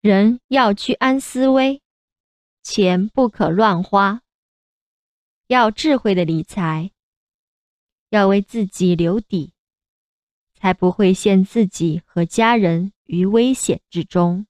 人要居安思危钱不可乱花。要智慧的理财要为自己留底才不会陷自己和家人于危险之中。